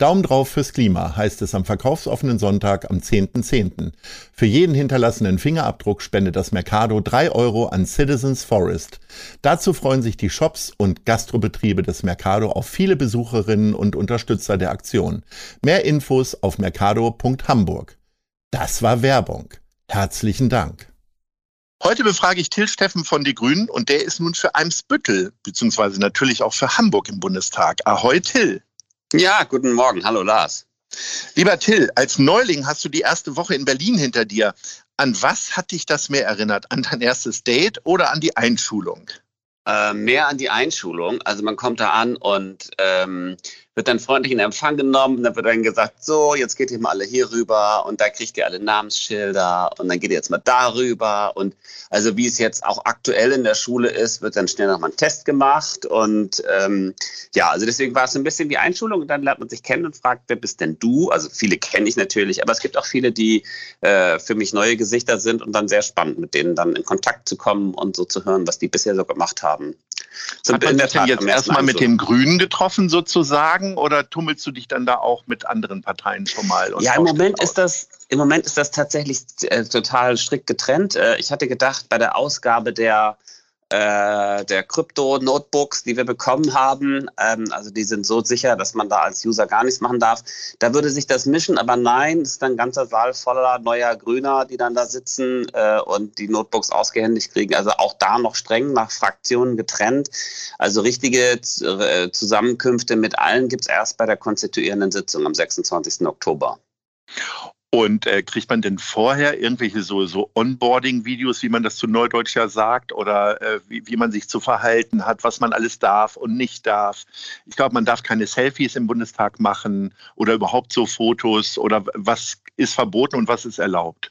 Daumen drauf fürs Klima heißt es am verkaufsoffenen Sonntag am 10.10. .10. Für jeden hinterlassenen Fingerabdruck spendet das Mercado 3 Euro an Citizens Forest. Dazu freuen sich die Shops und Gastrobetriebe des Mercado auf viele Besucherinnen und Unterstützer der Aktion. Mehr Infos auf mercado.hamburg. Das war Werbung. Herzlichen Dank. Heute befrage ich Till Steffen von Die Grünen und der ist nun für Eimsbüttel, beziehungsweise natürlich auch für Hamburg im Bundestag. Ahoi Till. Ja, guten Morgen. Hallo Lars. Lieber Till, als Neuling hast du die erste Woche in Berlin hinter dir. An was hat dich das mehr erinnert? An dein erstes Date oder an die Einschulung? Äh, mehr an die Einschulung. Also man kommt da an und ähm, wird dann freundlich in Empfang genommen. Dann wird dann gesagt, so, jetzt geht ihr mal alle hier rüber und da kriegt ihr alle Namensschilder und dann geht ihr jetzt mal darüber. Und also wie es jetzt auch aktuell in der Schule ist, wird dann schnell nochmal ein Test gemacht. Und ähm, ja, also deswegen war es ein bisschen wie Einschulung. Und dann lernt man sich kennen und fragt, wer bist denn du? Also viele kenne ich natürlich, aber es gibt auch viele, die äh, für mich neue Gesichter sind und dann sehr spannend, mit denen dann in Kontakt zu kommen und so zu hören, was die bisher so gemacht haben. So Hat man sich denn jetzt erstmal mit den Grünen getroffen sozusagen oder tummelst du dich dann da auch mit anderen Parteien schon mal? ja, im Moment ist das im Moment ist das tatsächlich äh, total strikt getrennt. Äh, ich hatte gedacht, bei der Ausgabe der äh, der Krypto-Notebooks, die wir bekommen haben, ähm, also die sind so sicher, dass man da als User gar nichts machen darf. Da würde sich das mischen, aber nein, es ist ein ganzer Saal voller neuer Grüner, die dann da sitzen äh, und die Notebooks ausgehändigt kriegen. Also auch da noch streng nach Fraktionen getrennt. Also richtige äh, Zusammenkünfte mit allen gibt es erst bei der konstituierenden Sitzung am 26. Oktober. Und äh, kriegt man denn vorher irgendwelche so, so Onboarding-Videos, wie man das zu Neudeutsch ja sagt, oder äh, wie, wie man sich zu verhalten hat, was man alles darf und nicht darf? Ich glaube, man darf keine Selfies im Bundestag machen oder überhaupt so Fotos oder was ist verboten und was ist erlaubt?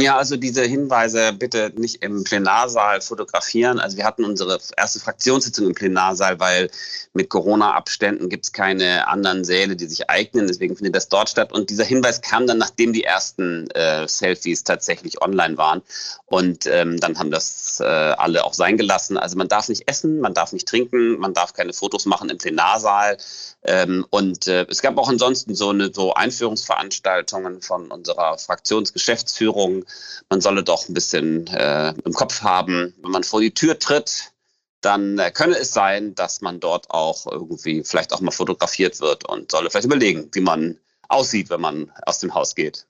Ja, also diese Hinweise bitte nicht im Plenarsaal fotografieren. Also wir hatten unsere erste Fraktionssitzung im Plenarsaal, weil mit Corona-Abständen gibt es keine anderen Säle, die sich eignen. Deswegen findet das dort statt. Und dieser Hinweis kam dann, nachdem die ersten äh, Selfies tatsächlich online waren. Und ähm, dann haben das äh, alle auch sein gelassen. Also man darf nicht essen, man darf nicht trinken, man darf keine Fotos machen im Plenarsaal. Ähm, und äh, es gab auch ansonsten so eine so Einführungsveranstaltungen von unserer Fraktionsgeschäftsführung. Man solle doch ein bisschen äh, im Kopf haben, wenn man vor die Tür tritt, dann äh, könne es sein, dass man dort auch irgendwie vielleicht auch mal fotografiert wird und solle vielleicht überlegen, wie man aussieht, wenn man aus dem Haus geht.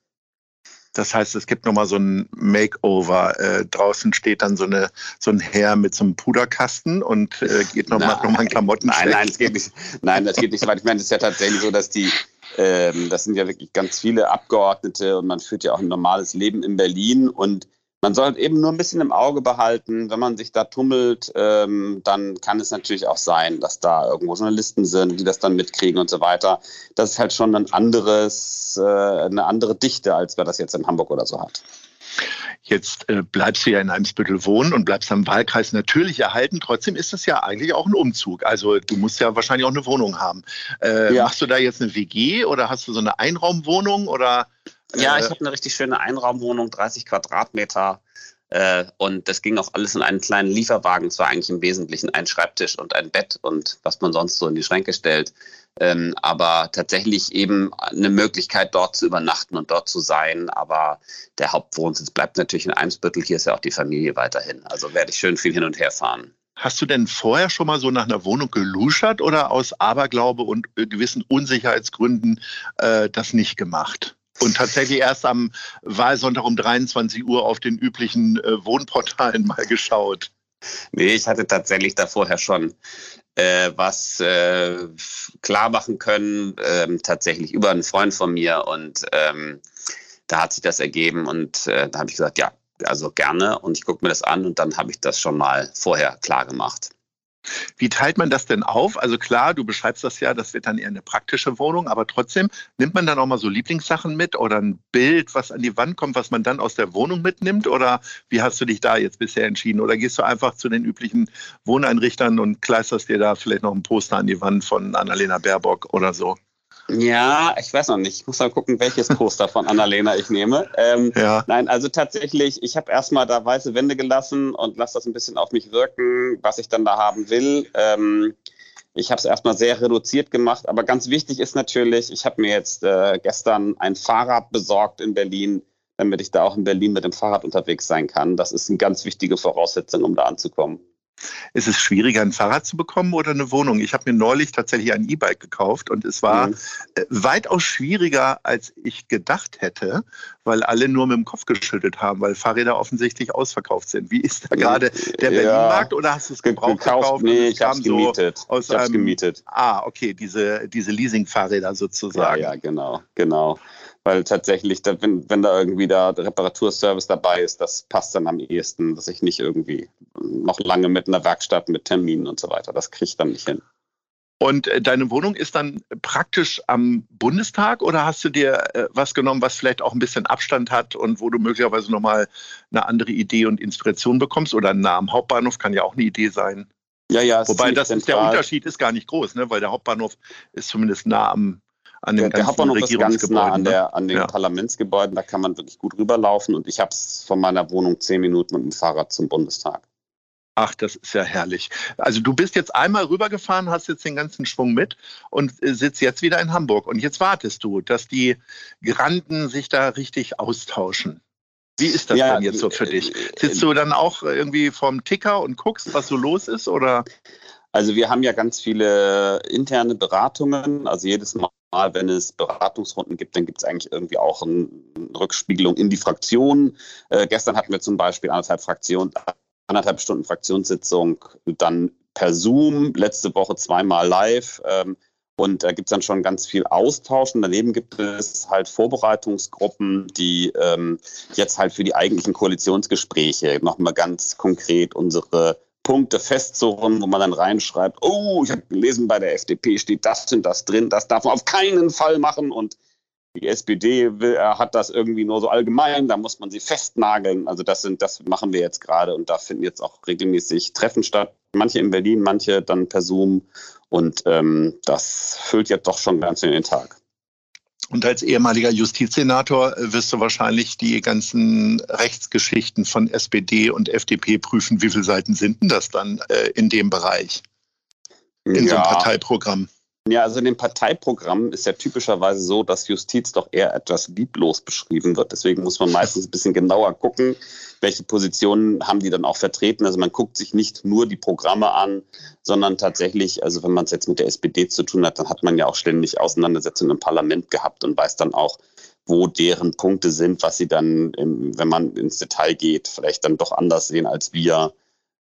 Das heißt, es gibt nochmal so ein Makeover. Äh, draußen steht dann so, eine, so ein Herr mit so einem Puderkasten und äh, geht nochmal noch mal ein Klamotten. Nein, nein, das geht nicht. Nein, das geht nicht so weit. Ich meine, es ist ja tatsächlich so, dass die, ähm, das sind ja wirklich ganz viele Abgeordnete und man führt ja auch ein normales Leben in Berlin und man sollte eben nur ein bisschen im Auge behalten, wenn man sich da tummelt, ähm, dann kann es natürlich auch sein, dass da irgendwo Journalisten sind, die das dann mitkriegen und so weiter. Das ist halt schon ein anderes, äh, eine andere Dichte, als wer das jetzt in Hamburg oder so hat. Jetzt äh, bleibst du ja in Eimsbüttel wohnen und bleibst am Wahlkreis natürlich erhalten. Trotzdem ist es ja eigentlich auch ein Umzug. Also du musst ja wahrscheinlich auch eine Wohnung haben. Äh, ja. Machst du da jetzt eine WG oder hast du so eine Einraumwohnung oder ja, ich äh, habe eine richtig schöne Einraumwohnung, 30 Quadratmeter. Äh, und das ging auch alles in einen kleinen Lieferwagen. Es war eigentlich im Wesentlichen ein Schreibtisch und ein Bett und was man sonst so in die Schränke stellt. Ähm, aber tatsächlich eben eine Möglichkeit, dort zu übernachten und dort zu sein. Aber der Hauptwohnsitz bleibt natürlich in Eimsbüttel. Hier ist ja auch die Familie weiterhin. Also werde ich schön viel hin und her fahren. Hast du denn vorher schon mal so nach einer Wohnung geluschert oder aus Aberglaube und gewissen Unsicherheitsgründen äh, das nicht gemacht? Und tatsächlich erst am Wahlsonntag um 23 Uhr auf den üblichen äh, Wohnportalen mal geschaut. Nee, ich hatte tatsächlich da vorher schon äh, was äh, klar machen können, ähm, tatsächlich über einen Freund von mir. Und ähm, da hat sich das ergeben und äh, da habe ich gesagt, ja, also gerne und ich gucke mir das an und dann habe ich das schon mal vorher klar gemacht. Wie teilt man das denn auf? Also klar, du beschreibst das ja, das wird dann eher eine praktische Wohnung, aber trotzdem nimmt man dann auch mal so Lieblingssachen mit oder ein Bild, was an die Wand kommt, was man dann aus der Wohnung mitnimmt? Oder wie hast du dich da jetzt bisher entschieden? Oder gehst du einfach zu den üblichen Wohneinrichtern und kleisterst dir da vielleicht noch ein Poster an die Wand von Annalena Baerbock oder so? Ja, ich weiß noch nicht. Ich muss mal gucken, welches Poster von Annalena ich nehme. Ähm, ja. Nein, also tatsächlich, ich habe erstmal da weiße Wände gelassen und lasse das ein bisschen auf mich wirken, was ich dann da haben will. Ähm, ich habe es erstmal sehr reduziert gemacht, aber ganz wichtig ist natürlich, ich habe mir jetzt äh, gestern ein Fahrrad besorgt in Berlin, damit ich da auch in Berlin mit dem Fahrrad unterwegs sein kann. Das ist eine ganz wichtige Voraussetzung, um da anzukommen. Ist es schwieriger, ein Fahrrad zu bekommen oder eine Wohnung? Ich habe mir neulich tatsächlich ein E-Bike gekauft und es war mhm. Äh, weitaus schwieriger, als ich gedacht hätte, weil alle nur mit dem Kopf geschüttelt haben, weil Fahrräder offensichtlich ausverkauft sind. Wie ist da gerade der ja. Berlin-Markt oder hast du es gebraucht gekauft? gekauft? Nee, ich habe es gemietet. So aus ich einem, gemietet. Ah, okay, diese, diese Leasing-Fahrräder sozusagen. Ja, ja, genau, genau weil tatsächlich, wenn, wenn da irgendwie da der Reparaturservice dabei ist, das passt dann am ehesten, dass ich nicht irgendwie noch lange mit einer Werkstatt, mit Terminen und so weiter, das kriege ich dann nicht hin. Und äh, deine Wohnung ist dann praktisch am Bundestag oder hast du dir äh, was genommen, was vielleicht auch ein bisschen Abstand hat und wo du möglicherweise nochmal eine andere Idee und Inspiration bekommst? Oder nah am Hauptbahnhof kann ja auch eine Idee sein. Ja, ja. Wobei das ist, der Unterschied ist gar nicht groß, ne? weil der Hauptbahnhof ist zumindest nah am an den der, der Hauptbahnhof ist ganz nah an, der, an den ja. Parlamentsgebäuden, da kann man wirklich gut rüberlaufen und ich habe es von meiner Wohnung zehn Minuten mit dem Fahrrad zum Bundestag. Ach, das ist ja herrlich. Also du bist jetzt einmal rübergefahren, hast jetzt den ganzen Schwung mit und äh, sitzt jetzt wieder in Hamburg. Und jetzt wartest du, dass die Granden sich da richtig austauschen. Wie ist das ja, denn jetzt so für dich? Äh, Sitzt du dann auch irgendwie vorm Ticker und guckst, was so los ist? Oder? Also wir haben ja ganz viele interne Beratungen. Also jedes Mal, wenn es Beratungsrunden gibt, dann gibt es eigentlich irgendwie auch eine Rückspiegelung in die Fraktionen. Äh, gestern hatten wir zum Beispiel anderthalb Fraktionen, anderthalb Stunden Fraktionssitzung, dann per Zoom, letzte Woche zweimal live. Ähm, und da gibt es dann schon ganz viel Austausch. Und daneben gibt es halt Vorbereitungsgruppen, die ähm, jetzt halt für die eigentlichen Koalitionsgespräche nochmal ganz konkret unsere Punkte festzurren, wo man dann reinschreibt, oh, ich habe gelesen, bei der FDP steht das und das drin, das darf man auf keinen Fall machen und die SPD will, äh, hat das irgendwie nur so allgemein, da muss man sie festnageln. Also das sind, das machen wir jetzt gerade und da finden jetzt auch regelmäßig Treffen statt. Manche in Berlin, manche dann per Zoom und ähm, das füllt jetzt doch schon ganz in den Tag. Und als ehemaliger Justizsenator äh, wirst du wahrscheinlich die ganzen Rechtsgeschichten von SPD und FDP prüfen. Wie viele Seiten sind denn das dann äh, in dem Bereich? In ja. so einem Parteiprogramm? Ja, also in dem Parteiprogramm ist ja typischerweise so, dass Justiz doch eher etwas lieblos beschrieben wird. Deswegen muss man meistens ein bisschen genauer gucken, welche Positionen haben die dann auch vertreten. Also man guckt sich nicht nur die Programme an, sondern tatsächlich, also wenn man es jetzt mit der SPD zu tun hat, dann hat man ja auch ständig Auseinandersetzungen im Parlament gehabt und weiß dann auch, wo deren Punkte sind, was sie dann, wenn man ins Detail geht, vielleicht dann doch anders sehen als wir.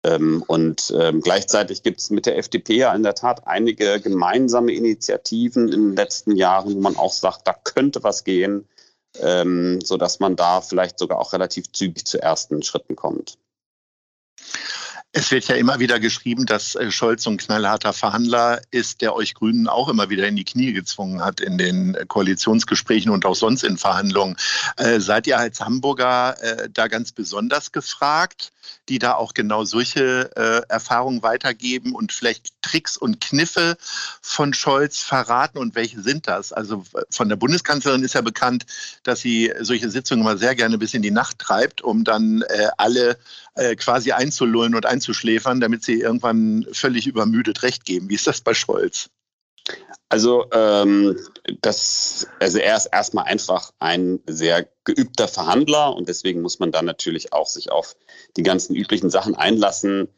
Ähm, und ähm, gleichzeitig gibt es mit der FDP ja in der Tat einige gemeinsame Initiativen in den letzten Jahren, wo man auch sagt, da könnte was gehen, ähm, sodass man da vielleicht sogar auch relativ zügig zu ersten Schritten kommt. Es wird ja immer wieder geschrieben, dass äh, Scholz so ein knallharter Verhandler ist, der euch Grünen auch immer wieder in die Knie gezwungen hat in den äh, Koalitionsgesprächen und auch sonst in Verhandlungen. Äh, seid ihr als Hamburger äh, da ganz besonders gefragt, die da auch genau solche äh, Erfahrungen weitergeben und vielleicht Tricks und Kniffe von Scholz verraten? Und welche sind das? Also von der Bundeskanzlerin ist ja bekannt, dass sie solche Sitzungen immer sehr gerne bis in die Nacht treibt, um dann äh, alle quasi einzulullen und einzuschläfern, damit sie irgendwann völlig übermüdet recht geben. Wie ist das bei Scholz? Also, ähm, das, also er ist erstmal einfach ein sehr geübter Verhandler und deswegen muss man dann natürlich auch sich auf die ganzen üblichen Sachen einlassen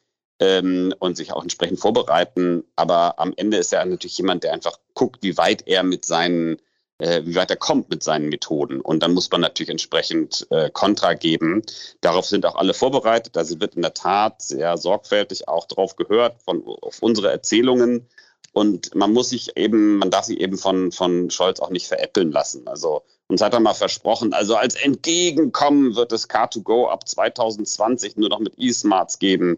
ähm, und sich auch entsprechend vorbereiten. Aber am Ende ist er natürlich jemand, der einfach guckt, wie weit er mit seinen äh, wie weit er kommt mit seinen Methoden. Und dann muss man natürlich entsprechend äh, Kontra geben. Darauf sind auch alle vorbereitet. Also wird in der Tat sehr sorgfältig auch drauf gehört, von, auf unsere Erzählungen. Und man muss sich eben, man darf sich eben von, von Scholz auch nicht veräppeln lassen. Also uns hat er mal versprochen, also als Entgegenkommen wird es Car2Go ab 2020 nur noch mit E-Smarts geben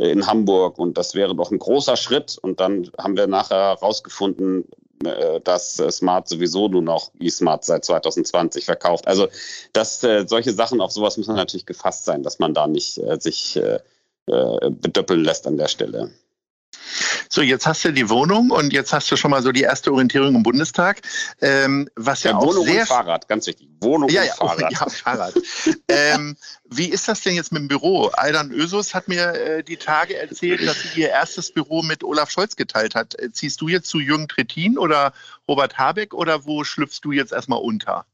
äh, in Hamburg und das wäre doch ein großer Schritt. Und dann haben wir nachher herausgefunden, äh, dass Smart sowieso nur noch eSmart seit 2020 verkauft. Also dass äh, solche Sachen auf sowas muss man natürlich gefasst sein, dass man da nicht äh, sich äh, äh bedöppeln lässt an der Stelle. So, jetzt hast du die Wohnung und jetzt hast du schon mal so die erste Orientierung im Bundestag. Ähm, was ja, ja auch Wohnung sehr und Fahrrad, ganz wichtig. Wohnung ja, und ja, Fahrrad. Ja, Fahrrad. ähm, wie ist das denn jetzt mit dem Büro? Aydan Ösus hat mir äh, die Tage erzählt, dass sie ihr erstes Büro mit Olaf Scholz geteilt hat. Ziehst du jetzt zu Jürgen Trittin oder Robert Habeck oder wo schlüpfst du jetzt erstmal unter?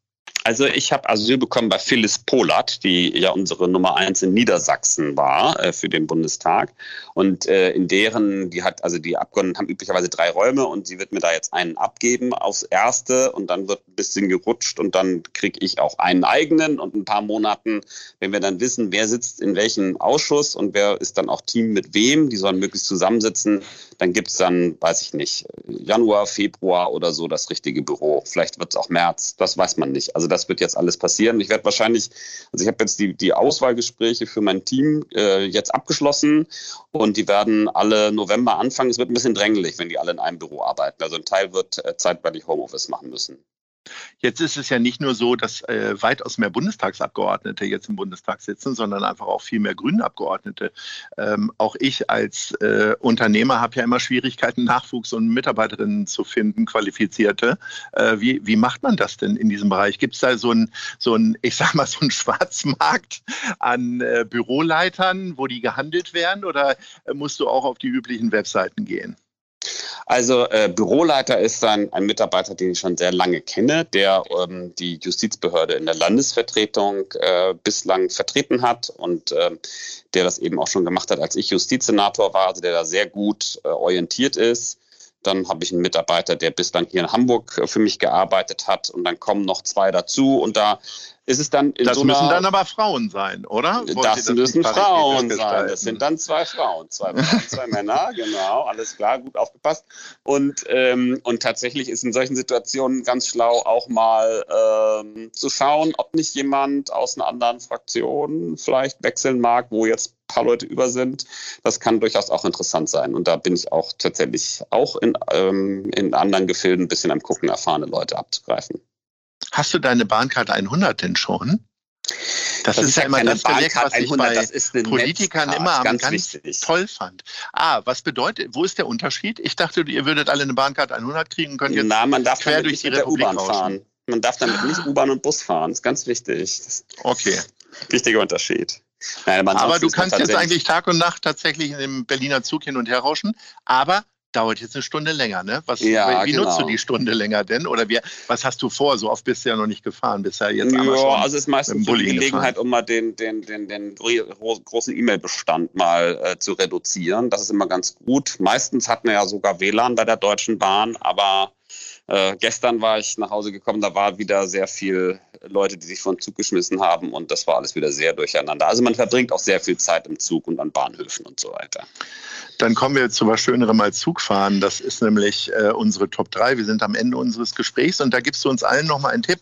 Also ich habe Asyl bekommen bei Phyllis Polat, die ja unsere Nummer eins in Niedersachsen war äh, für den Bundestag. Und äh, in deren, die hat, also die Abgeordneten haben üblicherweise drei Räume und sie wird mir da jetzt einen abgeben aufs erste und dann wird ein bisschen gerutscht und dann kriege ich auch einen eigenen und ein paar Monaten, wenn wir dann wissen, wer sitzt in welchem Ausschuss und wer ist dann auch Team mit wem, die sollen möglichst zusammensitzen, dann gibt es dann, weiß ich nicht, Januar, Februar oder so das richtige Büro. Vielleicht wird es auch März, das weiß man nicht. Also das wird jetzt alles passieren. Ich werde wahrscheinlich, also ich habe jetzt die, die Auswahlgespräche für mein Team äh, jetzt abgeschlossen und die werden alle November anfangen. Es wird ein bisschen drängelig, wenn die alle in einem Büro arbeiten. Also ein Teil wird äh, zeitweilig Homeoffice machen müssen. Jetzt ist es ja nicht nur so, dass äh, weitaus mehr Bundestagsabgeordnete jetzt im Bundestag sitzen, sondern einfach auch viel mehr Grünabgeordnete. Ähm, auch ich als äh, Unternehmer habe ja immer Schwierigkeiten, Nachwuchs und Mitarbeiterinnen zu finden, qualifizierte. Äh, wie, wie macht man das denn in diesem Bereich? Gibt es da so ein, so ein, ich sag mal, so einen Schwarzmarkt an äh, Büroleitern, wo die gehandelt werden, oder äh, musst du auch auf die üblichen Webseiten gehen? Also äh, Büroleiter ist dann ein Mitarbeiter, den ich schon sehr lange kenne, der ähm, die Justizbehörde in der Landesvertretung äh, bislang vertreten hat und äh, der das eben auch schon gemacht hat, als ich Justizsenator war, also der da sehr gut äh, orientiert ist. Dann habe ich einen Mitarbeiter, der bislang hier in Hamburg äh, für mich gearbeitet hat. Und dann kommen noch zwei dazu. Und da ist es dann in das so müssen dann aber Frauen sein, oder? Wollt das, das müssen Frauen sein. Das sind dann zwei Frauen, zwei Frauen, zwei Männer, genau, alles klar, gut aufgepasst. Und, ähm, und tatsächlich ist in solchen Situationen ganz schlau auch mal ähm, zu schauen, ob nicht jemand aus einer anderen Fraktion vielleicht wechseln mag, wo jetzt ein paar Leute über sind. Das kann durchaus auch interessant sein. Und da bin ich auch tatsächlich auch in, ähm, in anderen Gefilden ein bisschen am Gucken, erfahrene Leute abzugreifen. Hast du deine Bahncard 100 denn schon? Das, das ist, ja immer das Projekt, was ich 100, bei Politikern immer ganz, ganz toll fand. Ah, was bedeutet, wo ist der Unterschied? Ich dachte, ihr würdet alle eine Bahncard 100 kriegen und könnt jetzt Na, man darf quer durch die Republik fahren. Man darf damit nicht ah. U-Bahn und Bus fahren. Das ist ganz wichtig. okay. Wichtiger Unterschied. Nein, aber, aber du kannst jetzt eigentlich Tag und Nacht tatsächlich in dem Berliner Zug hin und her rauschen. Aber dauert jetzt eine Stunde länger, ne? Was, ja, wie genau. nutzt du die Stunde länger denn? Oder wie, was hast du vor? So oft bist du ja noch nicht gefahren, bisher jetzt ja, schon also es ist meistens die Gelegenheit, um mal den, den, den, den großen E-Mail-Bestand mal äh, zu reduzieren. Das ist immer ganz gut. Meistens hat man ja sogar WLAN bei der Deutschen Bahn, aber äh, gestern war ich nach Hause gekommen, da war wieder sehr viel Leute, die sich von Zug geschmissen haben und das war alles wieder sehr durcheinander. Also man verbringt auch sehr viel Zeit im Zug und an Bahnhöfen und so weiter. Dann kommen wir zu was Schönerem als Zugfahren. Das ist nämlich äh, unsere Top 3. Wir sind am Ende unseres Gesprächs und da gibst du uns allen nochmal einen Tipp,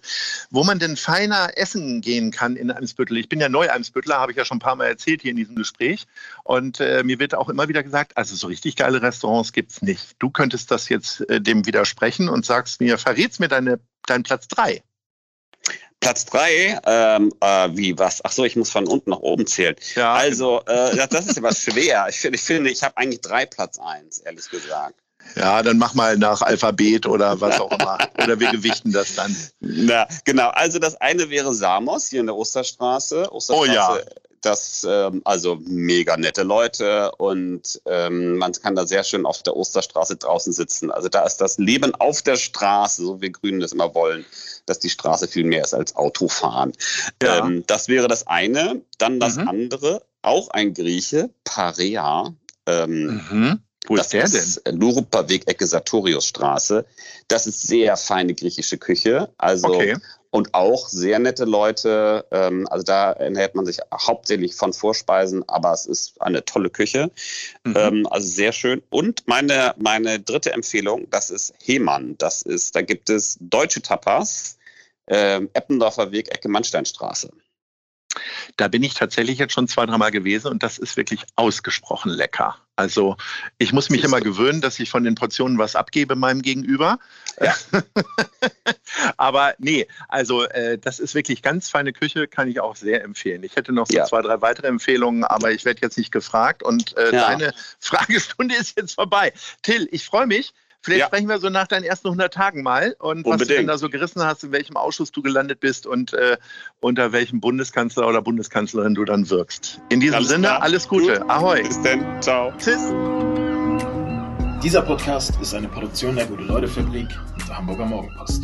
wo man denn feiner essen gehen kann in Eimsbüttel. Ich bin ja Neu-Eimsbüttler, habe ich ja schon ein paar Mal erzählt hier in diesem Gespräch. Und äh, mir wird auch immer wieder gesagt, also so richtig geile Restaurants gibt es nicht. Du könntest das jetzt äh, dem widersprechen und sagst mir, verrätst mir deine, deinen Platz 3. Platz drei, ähm, äh, wie was? Ach so, ich muss von unten nach oben zählen. Ja. Also, äh, das, das ist aber schwer. Ich, ich finde, ich habe eigentlich drei Platz eins, ehrlich gesagt. Ja, dann mach mal nach Alphabet oder was auch immer. oder wir gewichten das dann. Na, genau. Also das eine wäre Samos hier in der Osterstraße. Osterstraße oh ja das ähm, also mega nette Leute und ähm, man kann da sehr schön auf der Osterstraße draußen sitzen. Also da ist das Leben auf der Straße, so wie Grünen das immer wollen, dass die Straße viel mehr ist als Autofahren. Ja. Ähm, das wäre das eine. Dann das mhm. andere, auch ein Grieche, Parea. Ähm, mhm. Wo das ist der ist denn? Luruper Weg, Ecke Sartoriusstraße. Das ist sehr feine griechische Küche. Also okay. Und auch sehr nette Leute. Ähm, also da ernährt man sich hauptsächlich von Vorspeisen, aber es ist eine tolle Küche. Mhm. Ähm, also sehr schön. Und meine, meine dritte Empfehlung, das ist Hemann. Das ist, da gibt es deutsche Tapas. Ähm, Eppendorfer Weg, Ecke Mannsteinstraße. Da bin ich tatsächlich jetzt schon zwei, dreimal gewesen und das ist wirklich ausgesprochen lecker. Also ich muss mich immer gewöhnen, dass ich von den Portionen was abgebe meinem Gegenüber. Ja. Aber nee, also äh, das ist wirklich ganz feine Küche, kann ich auch sehr empfehlen. Ich hätte noch so ja. zwei, drei weitere Empfehlungen, aber ich werde jetzt nicht gefragt und äh, ja. deine Fragestunde ist jetzt vorbei. Till, ich freue mich. Vielleicht ja. sprechen wir so nach deinen ersten 100 Tagen mal und Unbedingt. was du denn da so gerissen hast, in welchem Ausschuss du gelandet bist und äh, unter welchem Bundeskanzler oder Bundeskanzlerin du dann wirkst. In diesem alles Sinne, klar. alles Gute. Gut. Ahoi. Bis dann. Ciao. Tschüss. Dieser Podcast ist eine Produktion der Gute-Leute-Fabrik und der Hamburger Morgenpost.